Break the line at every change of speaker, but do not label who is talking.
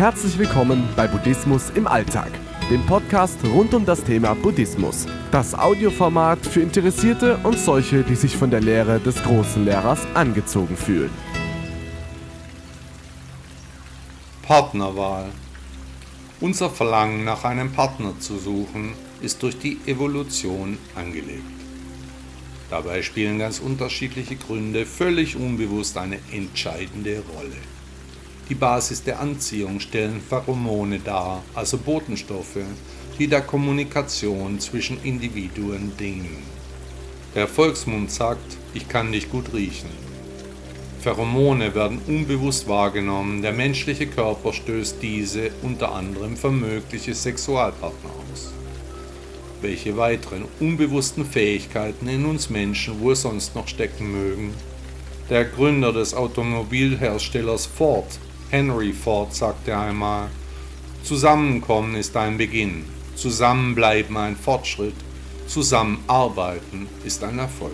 Herzlich willkommen bei Buddhismus im Alltag, dem Podcast rund um das Thema Buddhismus. Das Audioformat für Interessierte und solche, die sich von der Lehre des großen Lehrers angezogen fühlen.
Partnerwahl. Unser Verlangen nach einem Partner zu suchen ist durch die Evolution angelegt. Dabei spielen ganz unterschiedliche Gründe völlig unbewusst eine entscheidende Rolle. Die Basis der Anziehung stellen Pheromone dar, also Botenstoffe, die der Kommunikation zwischen Individuen dienen. Der Volksmund sagt, ich kann dich gut riechen. Pheromone werden unbewusst wahrgenommen, der menschliche Körper stößt diese unter anderem für mögliche Sexualpartner aus. Welche weiteren unbewussten Fähigkeiten in uns Menschen wohl sonst noch stecken mögen? Der Gründer des Automobilherstellers Ford, Henry Ford, sagte einmal, Zusammenkommen ist ein Beginn, Zusammenbleiben ein Fortschritt, Zusammenarbeiten ist ein Erfolg.